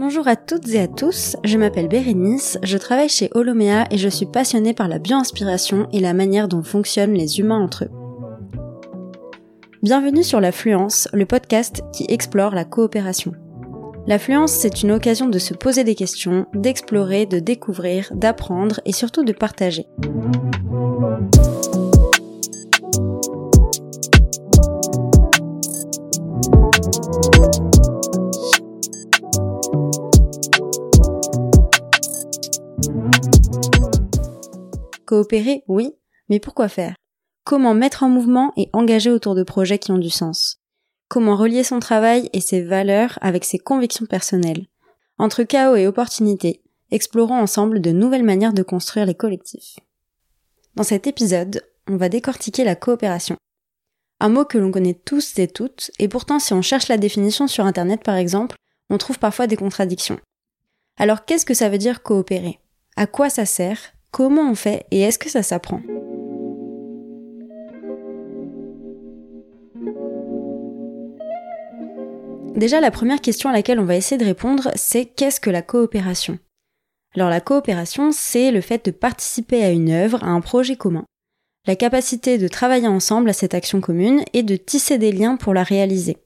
Bonjour à toutes et à tous, je m'appelle Bérénice, je travaille chez Holomea et je suis passionnée par la bio-inspiration et la manière dont fonctionnent les humains entre eux. Bienvenue sur l'affluence, le podcast qui explore la coopération. L'affluence, c'est une occasion de se poser des questions, d'explorer, de découvrir, d'apprendre et surtout de partager. Coopérer, oui, mais pourquoi faire? Comment mettre en mouvement et engager autour de projets qui ont du sens? Comment relier son travail et ses valeurs avec ses convictions personnelles? Entre chaos et opportunité, explorons ensemble de nouvelles manières de construire les collectifs. Dans cet épisode, on va décortiquer la coopération. Un mot que l'on connaît tous et toutes, et pourtant si on cherche la définition sur Internet par exemple, on trouve parfois des contradictions. Alors qu'est-ce que ça veut dire coopérer? À quoi ça sert? Comment on fait et est-ce que ça s'apprend? Déjà, la première question à laquelle on va essayer de répondre, c'est qu'est-ce que la coopération? Alors la coopération, c'est le fait de participer à une œuvre, à un projet commun, la capacité de travailler ensemble à cette action commune et de tisser des liens pour la réaliser.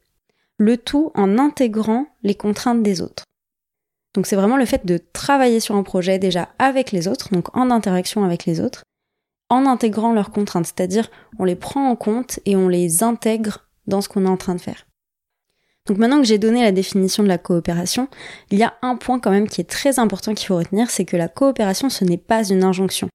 Le tout en intégrant les contraintes des autres. Donc c'est vraiment le fait de travailler sur un projet déjà avec les autres, donc en interaction avec les autres, en intégrant leurs contraintes, c'est-à-dire on les prend en compte et on les intègre dans ce qu'on est en train de faire. Donc maintenant que j'ai donné la définition de la coopération, il y a un point quand même qui est très important qu'il faut retenir, c'est que la coopération ce n'est pas une injonction.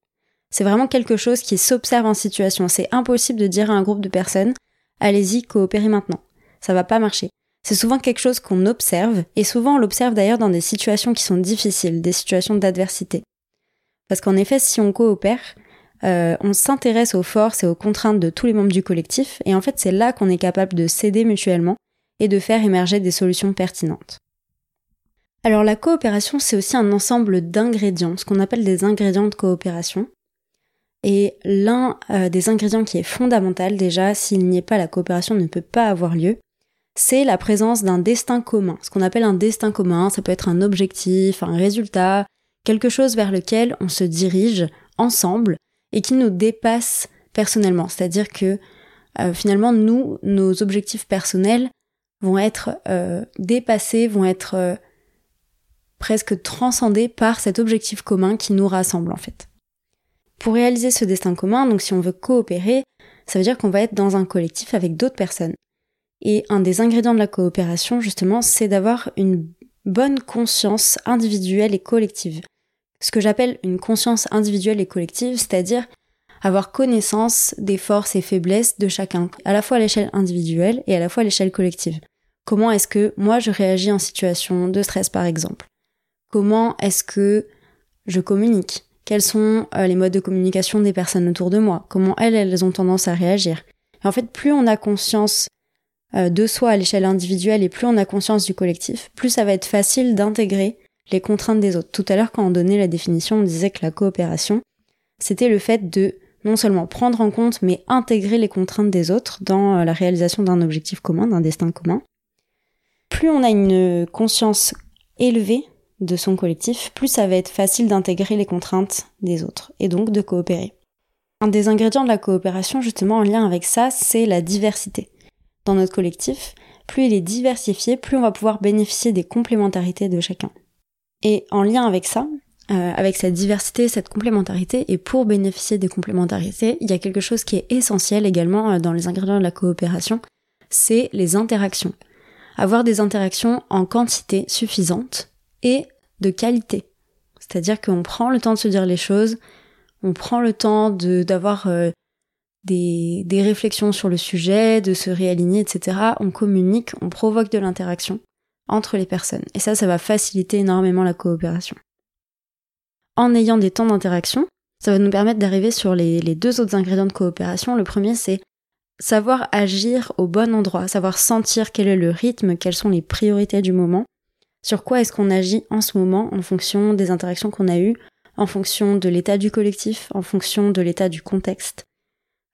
C'est vraiment quelque chose qui s'observe en situation. C'est impossible de dire à un groupe de personnes, allez-y, coopérez maintenant. Ça va pas marcher. C'est souvent quelque chose qu'on observe, et souvent on l'observe d'ailleurs dans des situations qui sont difficiles, des situations d'adversité. Parce qu'en effet, si on coopère, euh, on s'intéresse aux forces et aux contraintes de tous les membres du collectif, et en fait c'est là qu'on est capable de s'aider mutuellement et de faire émerger des solutions pertinentes. Alors la coopération, c'est aussi un ensemble d'ingrédients, ce qu'on appelle des ingrédients de coopération. Et l'un euh, des ingrédients qui est fondamental déjà, s'il n'y est pas, la coopération ne peut pas avoir lieu, c'est la présence d'un destin commun. Ce qu'on appelle un destin commun, ça peut être un objectif, un résultat, quelque chose vers lequel on se dirige ensemble et qui nous dépasse personnellement. C'est-à-dire que euh, finalement, nous, nos objectifs personnels vont être euh, dépassés, vont être euh, presque transcendés par cet objectif commun qui nous rassemble en fait. Pour réaliser ce destin commun, donc si on veut coopérer, ça veut dire qu'on va être dans un collectif avec d'autres personnes. Et un des ingrédients de la coopération, justement, c'est d'avoir une bonne conscience individuelle et collective. Ce que j'appelle une conscience individuelle et collective, c'est-à-dire avoir connaissance des forces et faiblesses de chacun, à la fois à l'échelle individuelle et à la fois à l'échelle collective. Comment est-ce que moi je réagis en situation de stress par exemple? Comment est-ce que je communique? Quels sont euh, les modes de communication des personnes autour de moi? Comment elles, elles ont tendance à réagir? Et en fait, plus on a conscience de soi à l'échelle individuelle et plus on a conscience du collectif, plus ça va être facile d'intégrer les contraintes des autres. Tout à l'heure, quand on donnait la définition, on disait que la coopération, c'était le fait de non seulement prendre en compte, mais intégrer les contraintes des autres dans euh, la réalisation d'un objectif commun, d'un destin commun. Plus on a une conscience élevée de son collectif, plus ça va être facile d'intégrer les contraintes des autres et donc de coopérer. Un des ingrédients de la coopération, justement en lien avec ça, c'est la diversité notre collectif, plus il est diversifié, plus on va pouvoir bénéficier des complémentarités de chacun. Et en lien avec ça, euh, avec cette diversité, cette complémentarité, et pour bénéficier des complémentarités, il y a quelque chose qui est essentiel également euh, dans les ingrédients de la coopération, c'est les interactions. Avoir des interactions en quantité suffisante et de qualité. C'est-à-dire qu'on prend le temps de se dire les choses, on prend le temps d'avoir euh, des, réflexions sur le sujet, de se réaligner, etc. On communique, on provoque de l'interaction entre les personnes. Et ça, ça va faciliter énormément la coopération. En ayant des temps d'interaction, ça va nous permettre d'arriver sur les, deux autres ingrédients de coopération. Le premier, c'est savoir agir au bon endroit, savoir sentir quel est le rythme, quelles sont les priorités du moment, sur quoi est-ce qu'on agit en ce moment en fonction des interactions qu'on a eues, en fonction de l'état du collectif, en fonction de l'état du contexte,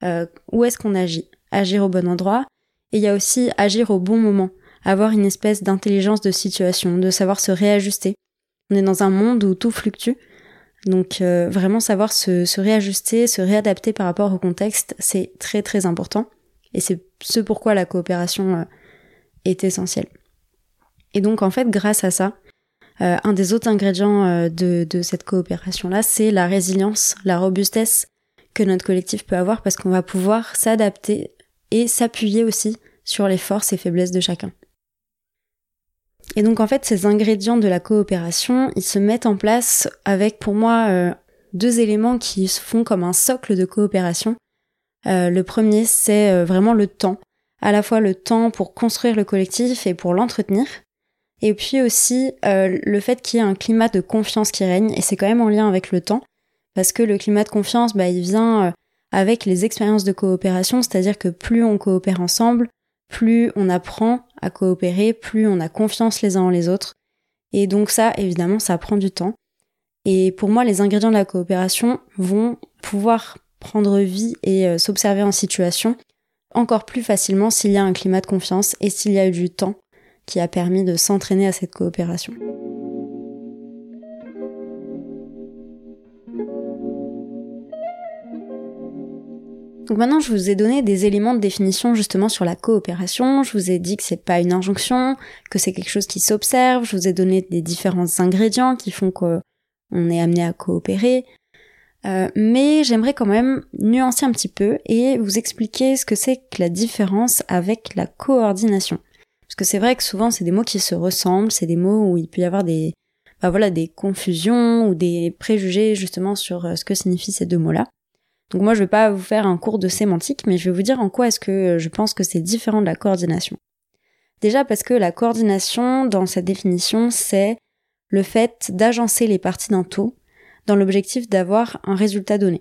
euh, où est-ce qu'on agit? Agir au bon endroit. Et il y a aussi agir au bon moment. avoir une espèce d'intelligence de situation, de savoir se réajuster. On est dans un monde où tout fluctue, donc euh, vraiment savoir se, réajuster, se réadapter par rapport au contexte, c'est très très important. Et c'est ce pourquoi la coopération euh, est essentielle. Et donc en fait, grâce à ça, euh, un des autres ingrédients de, de cette coopération-là, c'est la résilience, la robustesse que notre collectif peut avoir parce qu'on va pouvoir s'adapter et s'appuyer aussi sur les forces et faiblesses de chacun. Et donc en fait, ces ingrédients de la coopération, ils se mettent en place avec pour moi euh, deux éléments qui se font comme un socle de coopération. Euh, le premier, c'est euh, vraiment le temps, à la fois le temps pour construire le collectif et pour l'entretenir, et puis aussi le fait qu'il y ait un climat de confiance qui règne, et c'est quand même en lien avec le temps, parce que le climat de confiance, bah, il vient avec les expériences de coopération, c'est-à-dire que plus on coopère ensemble, plus on apprend à coopérer, plus on a confiance les uns en les autres. Et donc ça, évidemment, ça prend du temps. Et pour moi, les ingrédients de la coopération vont pouvoir prendre vie et euh, s'observer en situation encore plus facilement s'il y a un climat de confiance et s'il y a eu du temps qui a permis de s'entraîner à cette coopération. Donc maintenant, je vous ai donné des éléments de définition justement sur la coopération. Je vous ai dit que c'est pas une injonction, que c'est quelque chose qui s'observe. Je vous ai donné des différents ingrédients qui font qu'on est amené à coopérer. Euh, mais j'aimerais quand même nuancer un petit peu et vous expliquer ce que c'est que la différence avec la coordination. Parce que c'est vrai que souvent c'est des mots qui se ressemblent, c'est des mots où il peut y avoir des, bah voilà, des confusions ou des préjugés justement sur euh, ce que signifient ces deux mots-là. Donc moi je vais pas vous faire un cours de sémantique, mais je vais vous dire en quoi est-ce que je pense que c'est différent de la coordination. Déjà parce que la coordination, dans cette définition, c'est le fait d'agencer les parties d'un tout dans l'objectif d'avoir un résultat donné.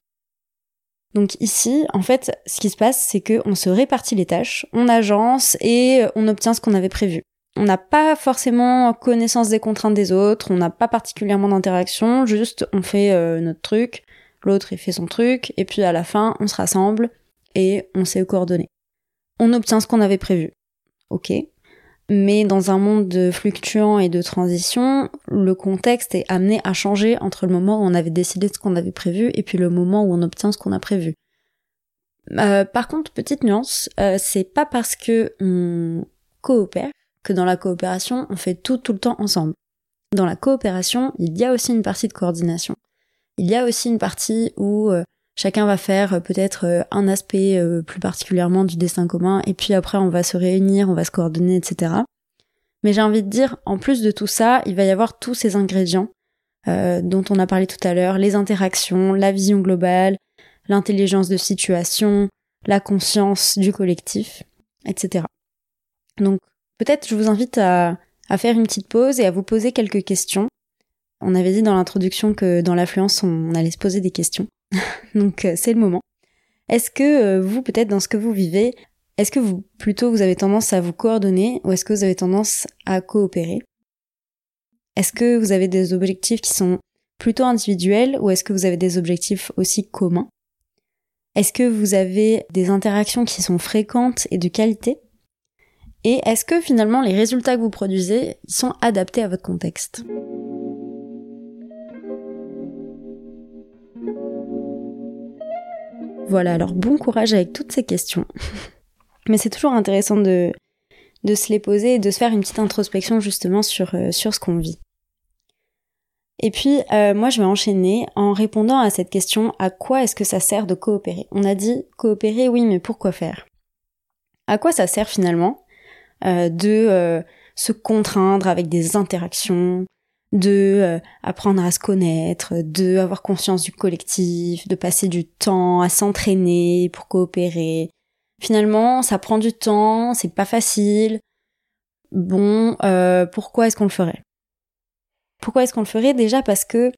Donc ici, en fait, ce qui se passe, c'est qu'on se répartit les tâches, on agence et on obtient ce qu'on avait prévu. On n'a pas forcément connaissance des contraintes des autres, on n'a pas particulièrement d'interaction, juste on fait euh, notre truc, l'autre il fait son truc, et puis à la fin on se rassemble et on s'est coordonné. On obtient ce qu'on avait prévu. Ok. Mais dans un monde de fluctuants et de transition, le contexte est amené à changer entre le moment où on avait décidé ce qu'on avait prévu et puis le moment où on obtient ce qu'on a prévu. Euh, par contre, petite nuance, euh, c'est pas parce que on coopère que dans la coopération on fait tout tout le temps ensemble. Dans la coopération, il y a aussi une partie de coordination. Il y a aussi une partie où euh, chacun va faire euh, peut-être euh, un aspect plus particulièrement du destin commun, et puis après on va se réunir, on va se coordonner, etc. Mais j'ai envie de dire, en plus de tout ça, il va y avoir tous ces ingrédients dont on a parlé tout à l'heure, les interactions, la vision globale, l'intelligence de situation, la conscience du collectif, etc. Donc peut-être je vous invite à faire une petite pause et à vous poser quelques questions on avait dit dans l'introduction que dans l'affluence, on allait se poser des questions. Donc euh, c'est le moment. Est-ce que euh, vous, peut-être dans ce que vous vivez, est-ce que vous, plutôt, vous avez tendance à vous coordonner ou est-ce que vous avez tendance à coopérer? Est-ce que vous avez des objectifs qui sont plutôt individuels ou est-ce que vous avez des objectifs aussi communs? Est-ce que vous avez des interactions qui sont fréquentes et de qualité? Et est-ce que finalement les résultats que vous produisez sont adaptés à votre contexte? Voilà, alors bon courage avec toutes ces questions. Mais c'est toujours intéressant de, de se les poser et de se faire une petite introspection justement sur, euh, sur ce qu'on vit. Et puis, euh, moi, je vais enchaîner en répondant à cette question, à quoi est-ce que ça sert de coopérer? On a dit coopérer, oui, mais pourquoi faire? À quoi ça sert finalement? Euh, de se contraindre avec des interactions, de euh, apprendre à se connaître, de avoir conscience du collectif, de passer du temps à s'entraîner pour coopérer. Finalement, ça prend du temps, c'est pas facile. Bon, euh, pourquoi est-ce qu'on le ferait? Pourquoi est-ce qu'on le ferait? Déjà parce que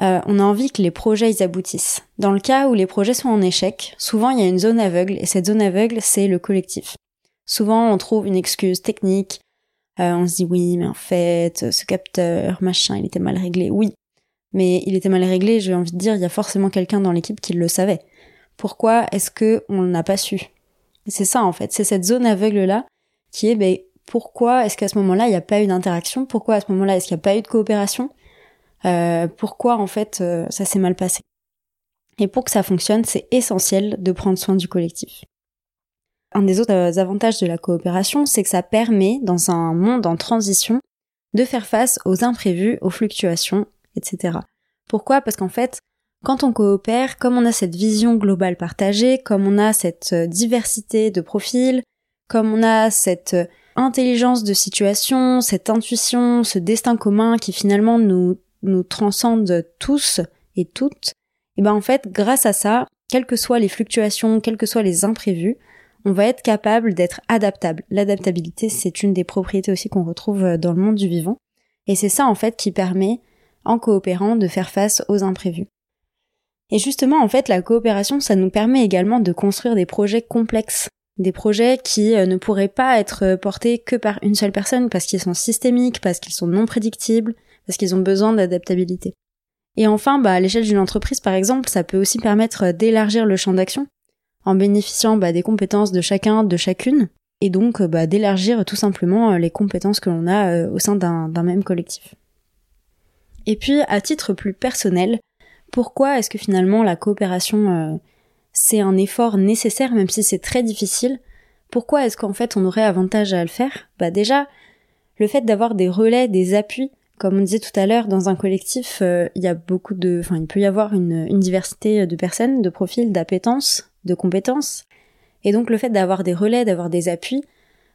euh, on a envie que les projets ils aboutissent. Dans le cas où les projets sont en échec, souvent il y a une zone aveugle et cette zone aveugle c'est le collectif. Souvent on trouve une excuse technique, euh, on se dit oui, mais en fait, ce capteur, machin, il était mal réglé. Oui, mais il était mal réglé. J'ai envie de dire, il y a forcément quelqu'un dans l'équipe qui le savait. Pourquoi est-ce que on n'a pas su? C'est ça en fait. C'est cette zone aveugle là qui est, ben, pourquoi est-ce qu'à ce moment-là, il n'y a pas eu d'interaction? Pourquoi à ce moment-là, est-ce qu'il n'y a pas eu de coopération? Euh, Pourquoi en fait euh, ça s'est mal passé? Et pour que ça fonctionne, c'est essentiel de prendre soin du collectif. Un des autres euh, avantages de la coopération, c'est que ça permet, dans un monde en transition, de faire face aux imprévus, aux fluctuations, etc. Pourquoi? Parce qu'en fait, quand on coopère, comme on a cette vision globale partagée, comme on a cette diversité de profils, comme on a cette intelligence de situation, cette intuition, ce destin commun qui finalement nous, nous transcende tous et toutes, et ben en fait, grâce à ça, quelles que soient les fluctuations, quels que soient les imprévus, on va être capable d'être adaptable. L'adaptabilité, c'est une des propriétés aussi qu'on retrouve dans le monde du vivant. Et c'est ça, en fait, qui permet, en coopérant, de faire face aux imprévus. Et justement, en fait, la coopération, ça nous permet également de construire des projets complexes des projets qui euh, ne pourraient pas être euh, portés que par une seule personne parce qu'ils sont systémiques, parce qu'ils sont non prédictibles, parce qu'ils ont besoin d'adaptabilité. Et enfin, bah, à l'échelle d'une entreprise, par exemple, ça peut aussi permettre euh, d'élargir le champ d'action en bénéficiant bah, des compétences de chacun, de chacune, et donc bah, d'élargir tout simplement les compétences que l'on a au sein d'un même collectif. Et puis, à titre plus personnel, pourquoi est-ce que finalement la coopération c'est un effort nécessaire même si c'est très difficile? Pourquoi est-ce qu'en fait on aurait avantage à le faire? Bah déjà, le fait d'avoir des relais, des appuis, comme on disait tout à l'heure, dans un collectif, euh, il y a beaucoup de, enfin il peut y avoir une, une diversité de personnes, de profils, d'appétences, de compétences. Et donc le fait d'avoir des relais, d'avoir des appuis,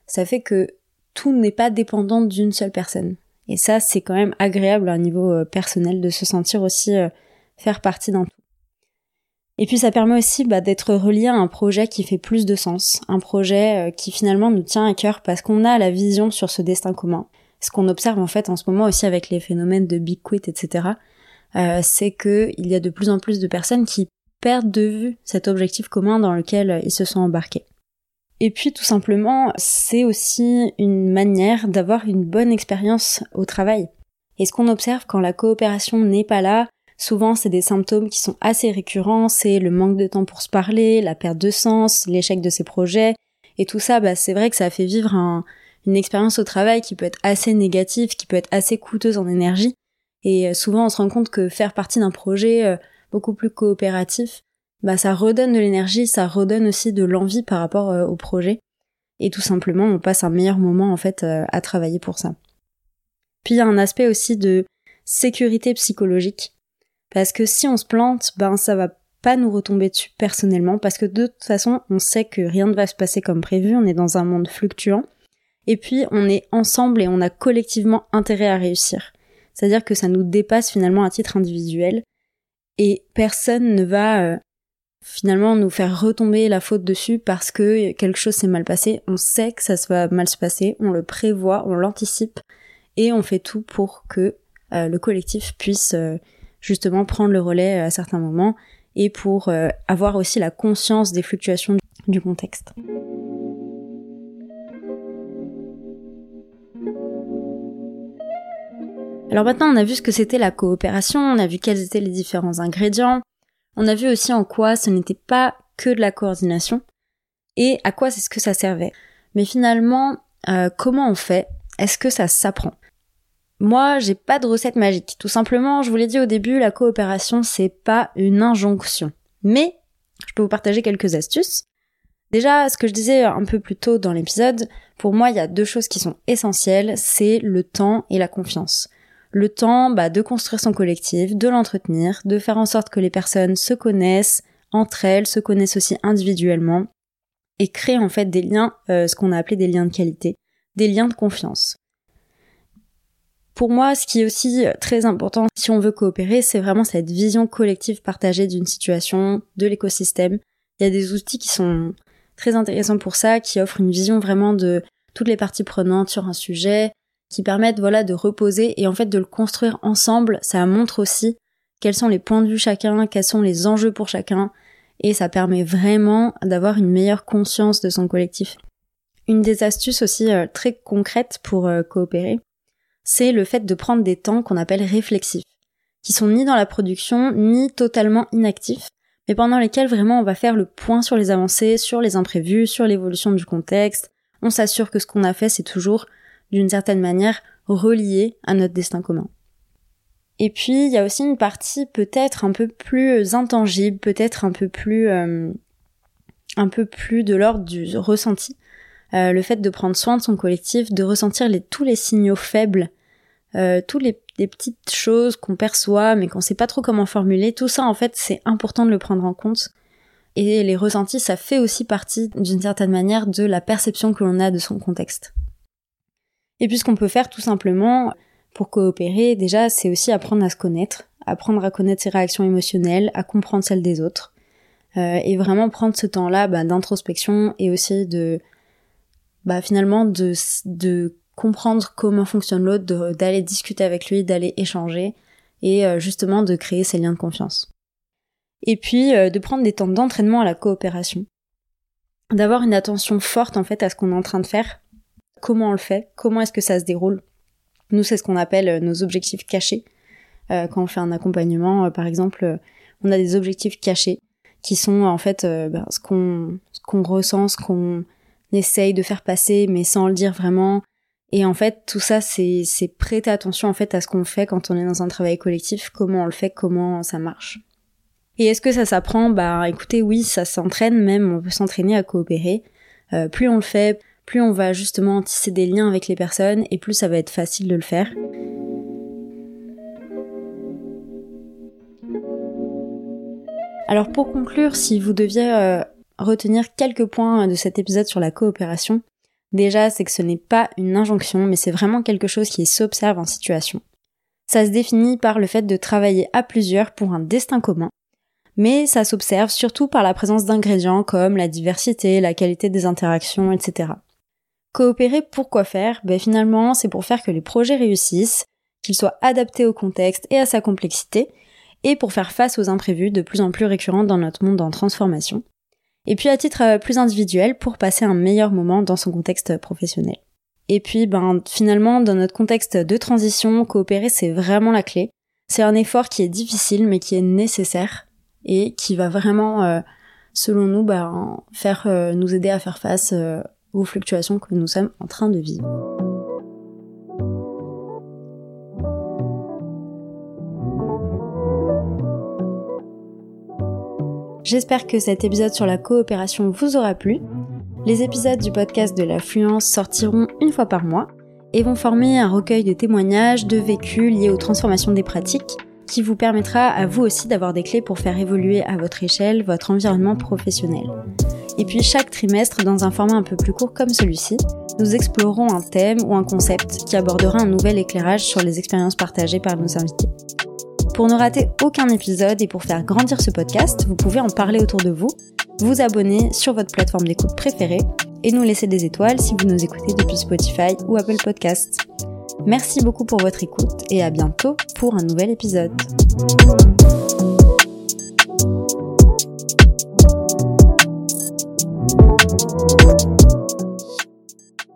ça fait que tout n'est pas dépendant d'une seule personne. Et ça, c'est quand même agréable à un niveau euh, personnel de se sentir aussi euh, faire partie d'un tout. Et puis ça permet aussi bah, d'être relié à un projet qui fait plus de sens, un projet euh, qui finalement nous tient à cœur parce qu'on a la vision sur ce destin commun. Ce qu'on observe en fait en ce moment aussi avec les phénomènes de big quit, etc., euh, c'est que il y a de plus en plus de personnes qui perdent de vue cet objectif commun dans lequel ils se sont embarqués. Et puis tout simplement, c'est aussi une manière d'avoir une bonne expérience au travail. Et ce qu'on observe quand la coopération n'est pas là, Souvent, c'est des symptômes qui sont assez récurrents, c'est le manque de temps pour se parler, la perte de sens, l'échec de ses projets, et tout ça, bah, c'est vrai que ça fait vivre une expérience au travail qui peut être assez négative, qui peut être assez coûteuse en énergie, et euh, souvent on se rend compte que faire partie d'un projet euh, beaucoup plus coopératif, bah, ça redonne de l'énergie, ça redonne aussi de l'envie par rapport euh, au projet, et tout simplement on passe un meilleur moment en fait à travailler pour ça. Puis il y a un aspect aussi de sécurité psychologique parce que si on se plante, ben ça va pas nous retomber dessus personnellement, parce que de toute façon, on sait que rien ne va se passer comme prévu, on est dans un monde fluctuant, et puis on est ensemble et on a collectivement intérêt à réussir. C'est-à-dire que ça nous dépasse finalement à titre individuel, et personne ne va euh, finalement nous faire retomber la faute dessus parce que quelque chose s'est mal passé. On sait que ça va mal se passer, on le prévoit, on l'anticipe, et on fait tout pour que euh, le collectif puisse euh, justement prendre le relais à certains moments et pour avoir aussi la conscience des fluctuations du contexte. Alors maintenant, on a vu ce que c'était la coopération, on a vu quels étaient les différents ingrédients, on a vu aussi en quoi ce n'était pas que de la coordination et à quoi c'est ce que ça servait. Mais finalement, euh, comment on fait? Est-ce que ça s'apprend? Moi, j'ai pas de recette magique. Tout simplement, je vous l'ai dit au début, la coopération, c'est pas une injonction. Mais, je peux vous partager quelques astuces. Déjà, ce que je disais un peu plus tôt dans l'épisode, pour moi, il y a deux choses qui sont essentielles, c'est le temps et la confiance. Le temps, bah, de construire son collectif, de l'entretenir, de faire en sorte que les personnes se connaissent entre elles, se connaissent aussi individuellement, et créer en fait des liens, euh, ce qu'on a appelé des liens de qualité, des liens de confiance. Pour moi, ce qui est aussi euh, très important si on veut coopérer, c'est vraiment cette vision collective partagée d'une situation, de l'écosystème. Il y a des outils qui sont très intéressants pour ça, qui offrent une vision vraiment de toutes les parties prenantes sur un sujet, qui permettent voilà de reposer et en fait de le construire ensemble. Ça montre aussi quels sont les points de vue chacun, quels sont les enjeux pour chacun, et ça permet vraiment d'avoir une meilleure conscience de son collectif. Une des astuces aussi euh, très concrètes pour euh, coopérer, c'est le fait de prendre des temps qu'on appelle réflexifs, qui sont ni dans la production, ni totalement inactifs, mais pendant lesquels vraiment on va faire le point sur les avancées, sur les imprévus, sur l'évolution du contexte, on s'assure que ce qu'on a fait, c'est toujours, d'une certaine manière, relié à notre destin commun. Et puis, il y a aussi une partie peut-être un peu plus intangible, peut-être un peu plus, euh, un peu plus de l'ordre du ressenti. Euh, le fait de prendre soin de son collectif, de ressentir tous les signaux faibles, euh, tous les, les, petites choses qu'on perçoit mais qu'on sait pas trop comment formuler, tout ça en fait c'est important de le prendre en compte. Et les ressentis, ça fait aussi partie d'une certaine manière de la perception que l'on a de son contexte. Et puis ce qu'on peut faire tout simplement pour coopérer, déjà, c'est aussi apprendre à se connaître, apprendre à connaître ses réactions émotionnelles, à comprendre celles des autres, euh, et vraiment prendre ce temps-là bah, d'introspection et aussi de, bah, finalement, de, de comprendre comment fonctionne l'autre, d'aller discuter avec lui, d'aller échanger, et euh, justement de créer ces liens de confiance. Et puis euh, de prendre des temps d'entraînement à la coopération, d'avoir une attention forte en fait à ce qu'on est en train de faire, comment on le fait, comment est-ce que ça se déroule, nous, c'est ce qu'on appelle euh, nos objectifs cachés. Euh, quand on fait un accompagnement, euh, par exemple, on a des objectifs cachés qui sont en fait ben, ce qu'on ressent, ce qu'on essaye de faire passer, mais sans le dire vraiment. Et en fait, tout ça, c'est c'est prêter attention en fait à ce qu'on fait quand on est dans un travail collectif, comment on le fait, comment ça marche. Et est-ce que ça s'apprend? Bah, écoutez, oui, ça s'entraîne même. On peut s'entraîner à coopérer. plus on le fait, plus on va justement tisser des liens avec les personnes et plus ça va être facile de le faire. Alors pour conclure, si vous deviez euh, retenir quelques points de cet épisode sur la coopération, déjà c'est que ce n'est pas une injonction, mais c'est vraiment quelque chose qui s'observe en situation. Ça se définit par le fait de travailler à plusieurs pour un destin commun, mais ça s'observe surtout par la présence d'ingrédients comme la diversité, la qualité des interactions, etc. Coopérer pour quoi faire? Ben Finalement, c'est pour faire que les projets réussissent, qu'ils soient adaptés au contexte et à sa complexité, et pour faire face aux imprévus de plus en plus récurrents dans notre monde en transformation. Et puis à titre euh, plus individuel, pour passer un meilleur moment dans son contexte professionnel. Et puis, ben, finalement, dans notre contexte de transition, coopérer, c'est vraiment la clé. C'est un effort qui est difficile, mais qui est nécessaire et qui va vraiment, euh, selon nous, ben, faire euh, nous aider à faire face fluctuations que nous sommes en train de vivre. J'espère que cet épisode sur la coopération vous aura plu. Les épisodes du podcast de l'affluence sortiront une fois par mois et vont former un recueil de témoignages, de vécus liés aux transformations des pratiques qui vous permettra à vous aussi d'avoir des clés pour faire évoluer à votre échelle votre environnement professionnel. Et puis chaque trimestre, dans un format un peu plus court comme celui-ci, nous explorerons un thème ou un concept qui abordera un nouvel éclairage sur les expériences partagées par nos invités. Pour ne rater aucun épisode et pour faire grandir ce podcast, vous pouvez en parler autour de vous, vous abonner sur votre plateforme d'écoute préférée et nous laisser des étoiles si vous nous écoutez depuis Spotify ou Apple Podcasts. Merci beaucoup pour votre écoute et à bientôt pour un nouvel épisode.